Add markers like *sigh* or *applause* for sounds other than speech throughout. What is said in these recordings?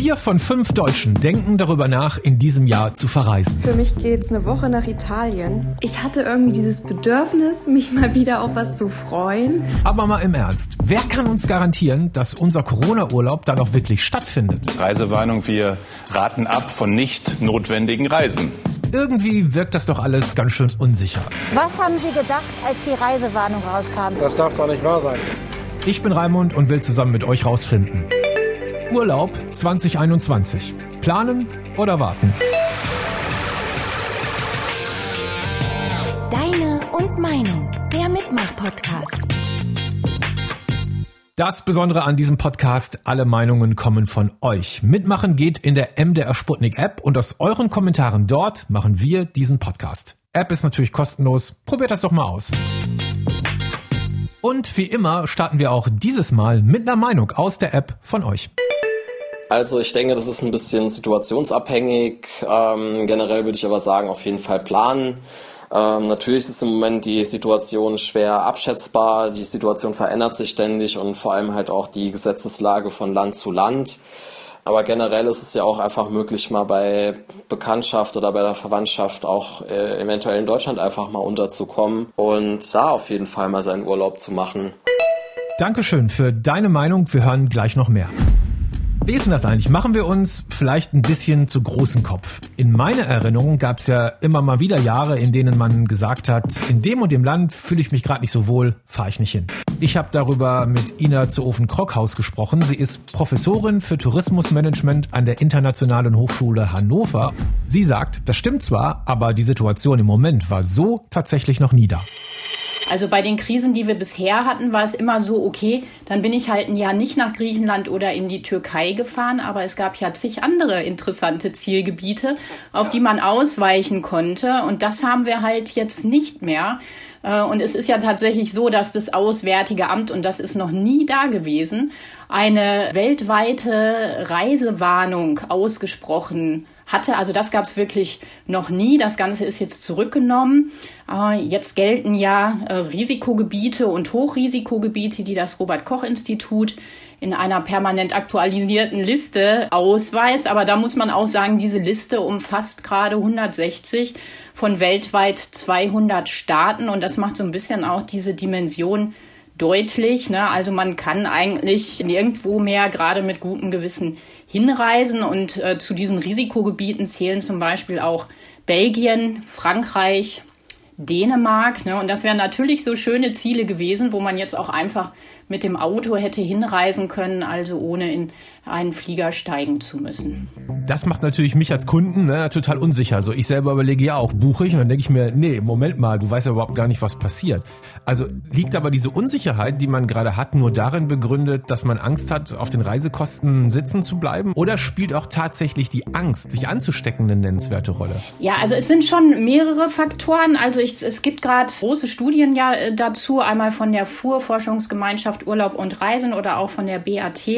Vier von fünf Deutschen denken darüber nach, in diesem Jahr zu verreisen. Für mich geht's eine Woche nach Italien. Ich hatte irgendwie dieses Bedürfnis, mich mal wieder auf was zu freuen. Aber mal im Ernst, wer kann uns garantieren, dass unser Corona-Urlaub dann auch wirklich stattfindet? Reisewarnung, wir raten ab von nicht notwendigen Reisen. Irgendwie wirkt das doch alles ganz schön unsicher. Was haben Sie gedacht, als die Reisewarnung rauskam? Das darf doch nicht wahr sein. Ich bin Raimund und will zusammen mit euch rausfinden. Urlaub 2021. Planen oder warten? Deine und Meinung, der Mitmach-Podcast. Das Besondere an diesem Podcast, alle Meinungen kommen von euch. Mitmachen geht in der MDR Sputnik App und aus euren Kommentaren dort machen wir diesen Podcast. App ist natürlich kostenlos. Probiert das doch mal aus. Und wie immer starten wir auch dieses Mal mit einer Meinung aus der App von euch. Also ich denke, das ist ein bisschen situationsabhängig. Ähm, generell würde ich aber sagen, auf jeden Fall planen. Ähm, natürlich ist im Moment die Situation schwer abschätzbar. Die Situation verändert sich ständig und vor allem halt auch die Gesetzeslage von Land zu Land. Aber generell ist es ja auch einfach möglich, mal bei Bekanntschaft oder bei der Verwandtschaft auch äh, eventuell in Deutschland einfach mal unterzukommen und da auf jeden Fall mal seinen Urlaub zu machen. Dankeschön für deine Meinung. Wir hören gleich noch mehr. Wie ist denn das eigentlich? Machen wir uns vielleicht ein bisschen zu großen Kopf. In meiner Erinnerung gab es ja immer mal wieder Jahre, in denen man gesagt hat, in dem und dem Land fühle ich mich gerade nicht so wohl, fahre ich nicht hin. Ich habe darüber mit Ina zu Ofen Krockhaus gesprochen. Sie ist Professorin für Tourismusmanagement an der Internationalen Hochschule Hannover. Sie sagt, das stimmt zwar, aber die Situation im Moment war so tatsächlich noch nie da. Also bei den Krisen, die wir bisher hatten, war es immer so, okay, dann bin ich halt ein Jahr nicht nach Griechenland oder in die Türkei gefahren, aber es gab ja zig andere interessante Zielgebiete, auf die man ausweichen konnte. Und das haben wir halt jetzt nicht mehr. Äh, und es ist ja tatsächlich so, dass das Auswärtige Amt, und das ist noch nie da gewesen, eine weltweite Reisewarnung ausgesprochen hatte. Also das gab es wirklich noch nie. Das Ganze ist jetzt zurückgenommen. Äh, jetzt gelten ja äh, Risikogebiete und Hochrisikogebiete, die das Robert Koch Institut in einer permanent aktualisierten Liste ausweist. Aber da muss man auch sagen, diese Liste umfasst gerade 160 von weltweit 200 Staaten. Und das macht so ein bisschen auch diese Dimension deutlich. Ne? Also man kann eigentlich nirgendwo mehr gerade mit gutem Gewissen hinreisen. Und äh, zu diesen Risikogebieten zählen zum Beispiel auch Belgien, Frankreich, Dänemark. Ne? Und das wären natürlich so schöne Ziele gewesen, wo man jetzt auch einfach mit dem Auto hätte hinreisen können, also ohne in einen Flieger steigen zu müssen. Das macht natürlich mich als Kunden ne, total unsicher. So, ich selber überlege ja auch, buche ich und dann denke ich mir, nee, Moment mal, du weißt ja überhaupt gar nicht, was passiert. Also liegt aber diese Unsicherheit, die man gerade hat, nur darin begründet, dass man Angst hat, auf den Reisekosten sitzen zu bleiben? Oder spielt auch tatsächlich die Angst, sich anzustecken, eine nennenswerte Rolle? Ja, also es sind schon mehrere Faktoren. Also ich, es gibt gerade große Studien ja äh, dazu, einmal von der Fuhr-Forschungsgemeinschaft Urlaub und Reisen oder auch von der BAT.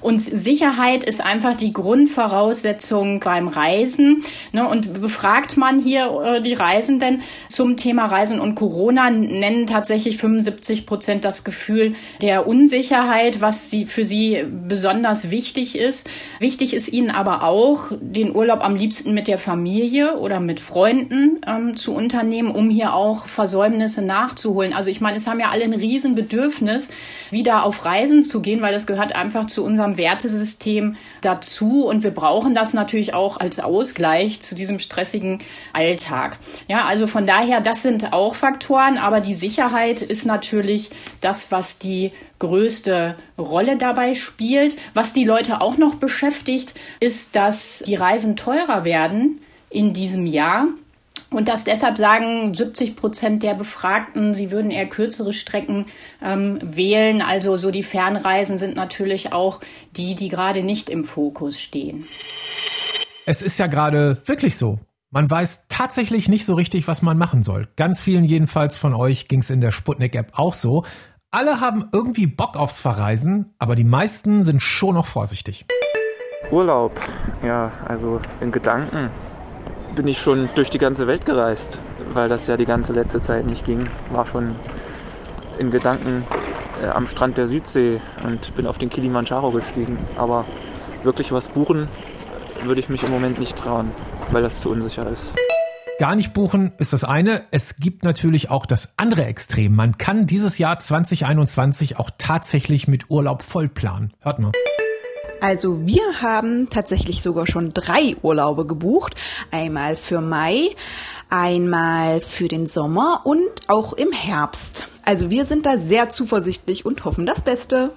Und Sicherheit ist einfach die Grundvoraussetzung beim Reisen. Ne? Und befragt man hier äh, die Reisenden zum Thema Reisen und Corona, nennen tatsächlich 75 Prozent das Gefühl der Unsicherheit, was sie, für sie besonders wichtig ist. Wichtig ist ihnen aber auch, den Urlaub am liebsten mit der Familie oder mit Freunden ähm, zu unternehmen, um hier auch Versäumnisse nachzuholen. Also ich meine, es haben ja alle ein Riesenbedürfnis, wieder auf Reisen zu gehen, weil das gehört einfach zu unserem Wertesystem dazu und wir brauchen das natürlich auch als Ausgleich zu diesem stressigen Alltag. Ja, also von daher, das sind auch Faktoren, aber die Sicherheit ist natürlich das, was die größte Rolle dabei spielt. Was die Leute auch noch beschäftigt, ist, dass die Reisen teurer werden in diesem Jahr. Und dass deshalb sagen 70 Prozent der Befragten, sie würden eher kürzere Strecken ähm, wählen. Also so die Fernreisen sind natürlich auch die, die gerade nicht im Fokus stehen. Es ist ja gerade wirklich so. Man weiß tatsächlich nicht so richtig, was man machen soll. Ganz vielen jedenfalls von euch ging es in der Sputnik-App auch so. Alle haben irgendwie Bock aufs Verreisen, aber die meisten sind schon noch vorsichtig. Urlaub, ja, also in Gedanken bin ich schon durch die ganze Welt gereist, weil das ja die ganze letzte Zeit nicht ging. War schon in Gedanken äh, am Strand der Südsee und bin auf den Kilimanjaro gestiegen. Aber wirklich was buchen würde ich mich im Moment nicht trauen, weil das zu unsicher ist. Gar nicht buchen ist das eine. Es gibt natürlich auch das andere Extrem. Man kann dieses Jahr 2021 auch tatsächlich mit Urlaub vollplanen. Hört mal. Also wir haben tatsächlich sogar schon drei Urlaube gebucht. Einmal für Mai, einmal für den Sommer und auch im Herbst. Also wir sind da sehr zuversichtlich und hoffen das Beste.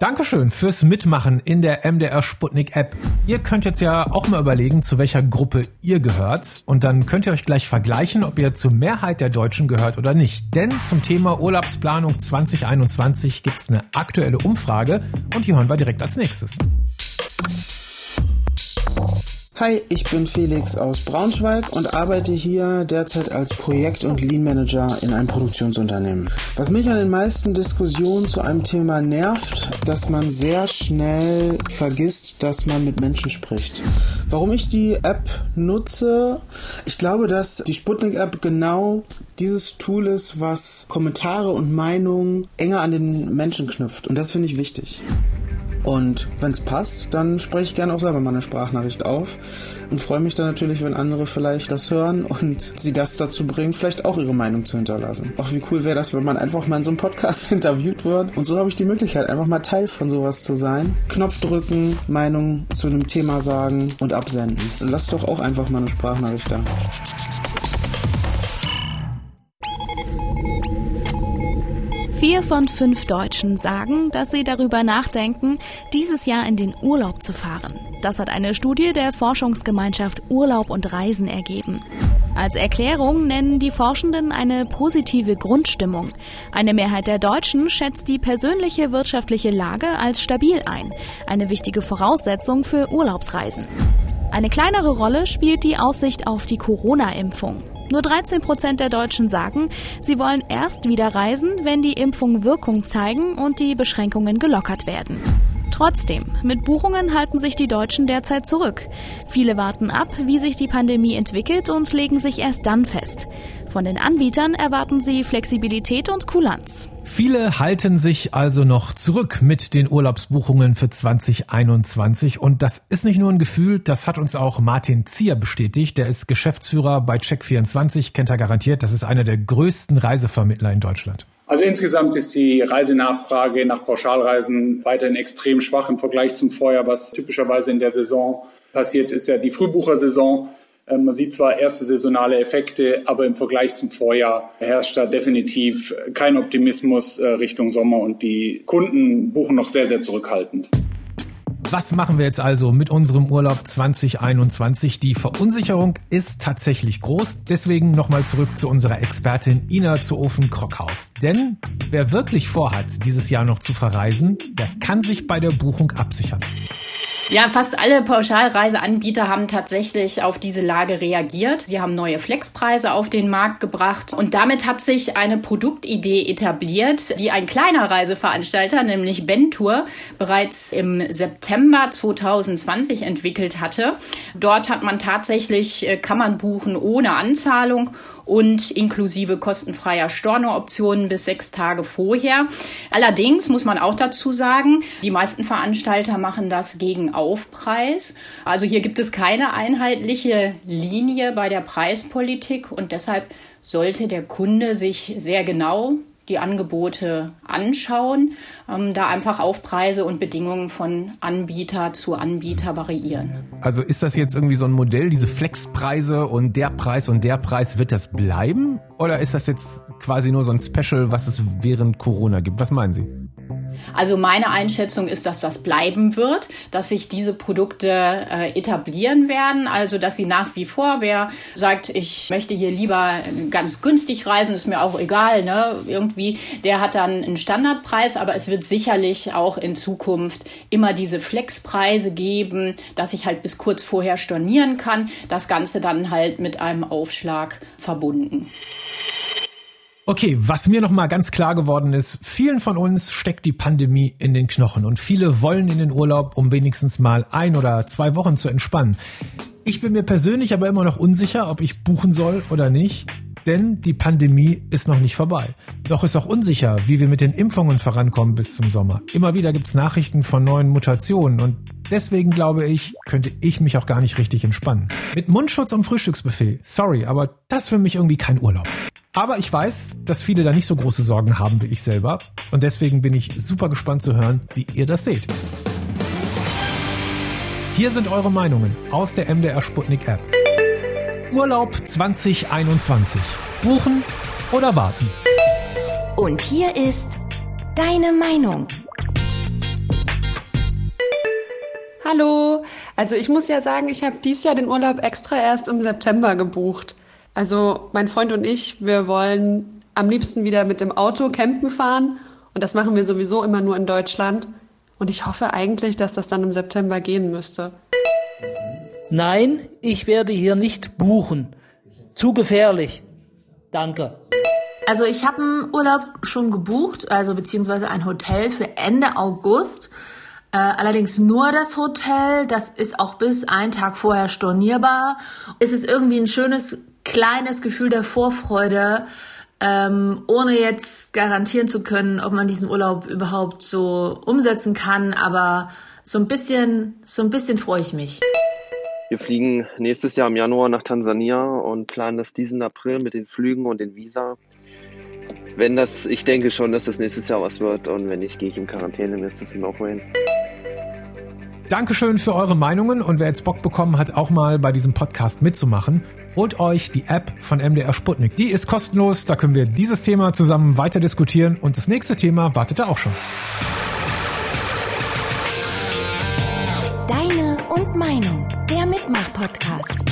Dankeschön fürs Mitmachen in der MDR Sputnik App. Ihr könnt jetzt ja auch mal überlegen, zu welcher Gruppe ihr gehört. Und dann könnt ihr euch gleich vergleichen, ob ihr zur Mehrheit der Deutschen gehört oder nicht. Denn zum Thema Urlaubsplanung 2021 gibt's eine aktuelle Umfrage und die hören wir direkt als nächstes. Hi, ich bin Felix aus Braunschweig und arbeite hier derzeit als Projekt- und Lean Manager in einem Produktionsunternehmen. Was mich an den meisten Diskussionen zu einem Thema nervt, dass man sehr schnell vergisst, dass man mit Menschen spricht. Warum ich die App nutze? Ich glaube, dass die Sputnik-App genau dieses Tool ist, was Kommentare und Meinungen enger an den Menschen knüpft. Und das finde ich wichtig. Und wenn es passt, dann spreche ich gerne auch selber mal eine Sprachnachricht auf und freue mich dann natürlich, wenn andere vielleicht das hören und sie das dazu bringen, vielleicht auch ihre Meinung zu hinterlassen. Auch wie cool wäre das, wenn man einfach mal in so einem Podcast *laughs* interviewt wird. Und so habe ich die Möglichkeit, einfach mal Teil von sowas zu sein. Knopf drücken, Meinung zu einem Thema sagen und absenden. Lass doch auch einfach mal eine Sprachnachricht da. Vier von fünf Deutschen sagen, dass sie darüber nachdenken, dieses Jahr in den Urlaub zu fahren. Das hat eine Studie der Forschungsgemeinschaft Urlaub und Reisen ergeben. Als Erklärung nennen die Forschenden eine positive Grundstimmung. Eine Mehrheit der Deutschen schätzt die persönliche wirtschaftliche Lage als stabil ein, eine wichtige Voraussetzung für Urlaubsreisen. Eine kleinere Rolle spielt die Aussicht auf die Corona-Impfung. Nur 13 Prozent der Deutschen sagen, sie wollen erst wieder reisen, wenn die Impfungen Wirkung zeigen und die Beschränkungen gelockert werden. Trotzdem, mit Buchungen halten sich die Deutschen derzeit zurück. Viele warten ab, wie sich die Pandemie entwickelt und legen sich erst dann fest. Von den Anbietern erwarten sie Flexibilität und Kulanz. Viele halten sich also noch zurück mit den Urlaubsbuchungen für 2021 und das ist nicht nur ein Gefühl, das hat uns auch Martin Zier bestätigt, der ist Geschäftsführer bei Check24, kennt er garantiert, das ist einer der größten Reisevermittler in Deutschland. Also insgesamt ist die Reisenachfrage nach Pauschalreisen weiterhin extrem schwach im Vergleich zum Vorjahr, was typischerweise in der Saison passiert, ist ja die Frühbuchersaison. Ähm, man sieht zwar erste saisonale Effekte, aber im Vergleich zum Vorjahr herrscht da definitiv kein Optimismus äh, Richtung Sommer und die Kunden buchen noch sehr, sehr zurückhaltend. Was machen wir jetzt also mit unserem Urlaub 2021? Die Verunsicherung ist tatsächlich groß. Deswegen nochmal zurück zu unserer Expertin Ina zu Ofen Krockhaus. Denn wer wirklich vorhat, dieses Jahr noch zu verreisen, der kann sich bei der Buchung absichern. Ja, fast alle Pauschalreiseanbieter haben tatsächlich auf diese Lage reagiert. Sie haben neue Flexpreise auf den Markt gebracht und damit hat sich eine Produktidee etabliert, die ein kleiner Reiseveranstalter, nämlich Bentour, bereits im September 2020 entwickelt hatte. Dort hat man tatsächlich, äh, kann man buchen ohne Anzahlung und inklusive kostenfreier Stornooptionen bis sechs Tage vorher. Allerdings muss man auch dazu sagen, die meisten Veranstalter machen das gegen Aufpreis. Also hier gibt es keine einheitliche Linie bei der Preispolitik und deshalb sollte der Kunde sich sehr genau die Angebote anschauen, ähm, da einfach Aufpreise und Bedingungen von Anbieter zu Anbieter variieren. Also ist das jetzt irgendwie so ein Modell, diese Flexpreise und der Preis und der Preis, wird das bleiben? Oder ist das jetzt quasi nur so ein Special, was es während Corona gibt? Was meinen Sie? Also meine Einschätzung ist, dass das bleiben wird, dass sich diese Produkte äh, etablieren werden, also dass sie nach wie vor, wer sagt, ich möchte hier lieber ganz günstig reisen, ist mir auch egal, ne? Irgendwie, der hat dann einen Standardpreis, aber es wird sicherlich auch in Zukunft immer diese Flexpreise geben, dass ich halt bis kurz vorher stornieren kann. Das Ganze dann halt mit einem Aufschlag verbunden. Okay, was mir nochmal ganz klar geworden ist, vielen von uns steckt die Pandemie in den Knochen und viele wollen in den Urlaub, um wenigstens mal ein oder zwei Wochen zu entspannen. Ich bin mir persönlich aber immer noch unsicher, ob ich buchen soll oder nicht. Denn die Pandemie ist noch nicht vorbei. Doch ist auch unsicher, wie wir mit den Impfungen vorankommen bis zum Sommer. Immer wieder gibt's Nachrichten von neuen Mutationen und deswegen glaube ich, könnte ich mich auch gar nicht richtig entspannen. Mit Mundschutz am Frühstücksbuffet. Sorry, aber das für mich irgendwie kein Urlaub. Aber ich weiß, dass viele da nicht so große Sorgen haben wie ich selber. Und deswegen bin ich super gespannt zu hören, wie ihr das seht. Hier sind eure Meinungen aus der MDR Sputnik App. Urlaub 2021. Buchen oder warten? Und hier ist deine Meinung. Hallo, also ich muss ja sagen, ich habe dieses Jahr den Urlaub extra erst im September gebucht. Also mein Freund und ich, wir wollen am liebsten wieder mit dem Auto campen fahren und das machen wir sowieso immer nur in Deutschland. Und ich hoffe eigentlich, dass das dann im September gehen müsste. Nein, ich werde hier nicht buchen. Zu gefährlich. Danke. Also ich habe einen Urlaub schon gebucht, also beziehungsweise ein Hotel für Ende August. Äh, allerdings nur das Hotel, das ist auch bis einen Tag vorher stornierbar. Es ist irgendwie ein schönes, kleines Gefühl der Vorfreude, ähm, ohne jetzt garantieren zu können, ob man diesen Urlaub überhaupt so umsetzen kann. Aber so ein bisschen, so ein bisschen freue ich mich. Wir fliegen nächstes Jahr im Januar nach Tansania und planen das diesen April mit den Flügen und den Visa. Wenn das, ich denke schon, dass das nächstes Jahr was wird und wenn nicht, gehe ich in Quarantäne, mir ist das no way. Dankeschön für eure Meinungen und wer jetzt Bock bekommen hat, auch mal bei diesem Podcast mitzumachen, holt euch die App von MDR Sputnik. Die ist kostenlos, da können wir dieses Thema zusammen weiter diskutieren und das nächste Thema wartet da auch schon. Deine und Meinung, der Mitmach-Podcast.